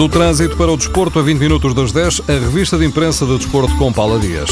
Do trânsito para o desporto a 20 minutos das 10, a revista de imprensa de desporto com Paula Dias.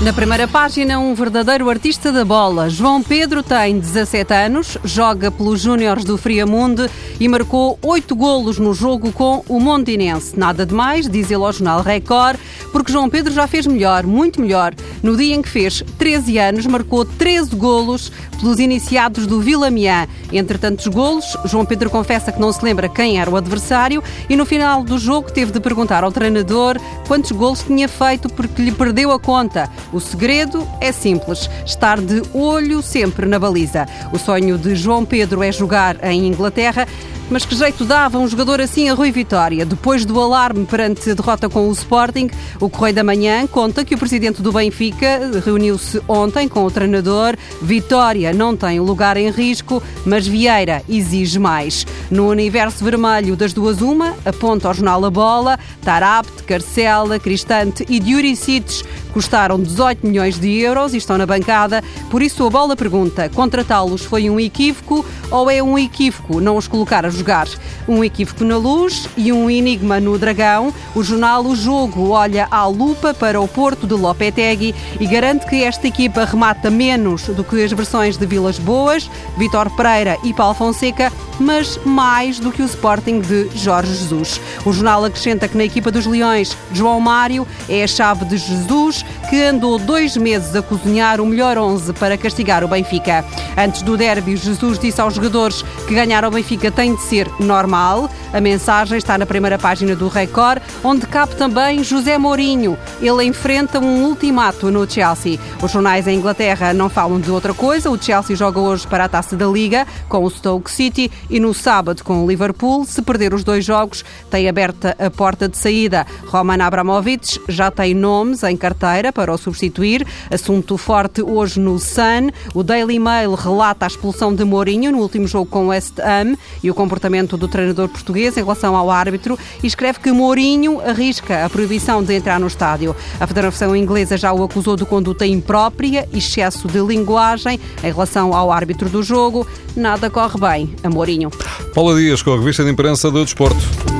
Na primeira página, um verdadeiro artista da bola. João Pedro tem 17 anos, joga pelos Júniores do Friamunde e marcou 8 golos no jogo com o Montinense. Nada de mais, diz ele ao jornal Record, porque João Pedro já fez melhor, muito melhor. No dia em que fez 13 anos, marcou 13 golos pelos iniciados do Vilamiã. Entre tantos golos, João Pedro confessa que não se lembra quem era o adversário e no final do jogo teve de perguntar ao treinador quantos golos tinha feito porque lhe perdeu a conta. O segredo é simples, estar de olho sempre na baliza. O sonho de João Pedro é jogar em Inglaterra mas que jeito dava um jogador assim a Rui Vitória? Depois do alarme perante a derrota com o Sporting, o Correio da Manhã conta que o presidente do Benfica reuniu-se ontem com o treinador. Vitória não tem lugar em risco, mas Vieira exige mais. No universo vermelho das duas uma, aponta ao jornal A Bola, Tarabt, Carcela, Cristante e Diuricites custaram 18 milhões de euros e estão na bancada. Por isso a bola pergunta: contratá-los foi um equívoco ou é um equívoco não os colocar a jogar? Um equívoco na luz e um enigma no dragão. O jornal O Jogo olha à lupa para o Porto de Lopetegui e garante que esta equipa remata menos do que as versões de Vilas Boas, Vitor Pereira e Paulo Fonseca, mas mais do que o Sporting de Jorge Jesus. O jornal acrescenta que na equipa dos Leões, João Mário é a chave de Jesus, que andou dois meses a cozinhar o melhor 11 para castigar o Benfica. Antes do derby, Jesus disse aos jogadores que ganhar ao Benfica tem de ser normal. A mensagem está na primeira página do Record, onde cabe também José Mourinho. Ele enfrenta um ultimato no Chelsea. Os jornais em Inglaterra não falam de outra coisa. O Chelsea joga hoje para a Taça da Liga com o Stoke City e no sábado com o Liverpool. Se perder os dois jogos, tem aberta a porta de saída. Roman Abramovich já tem nomes em carteira para o substituir. Assunto forte hoje no Sun. O Daily Mail relata a expulsão de Mourinho no último jogo com West Ham e o comportamento do treinador português em relação ao árbitro e escreve que Mourinho arrisca a proibição de entrar no estádio. A Federação Inglesa já o acusou de conduta imprópria e excesso de linguagem em relação ao árbitro do jogo. Nada corre bem a Mourinho. Paula Dias com a revista de imprensa do Desporto.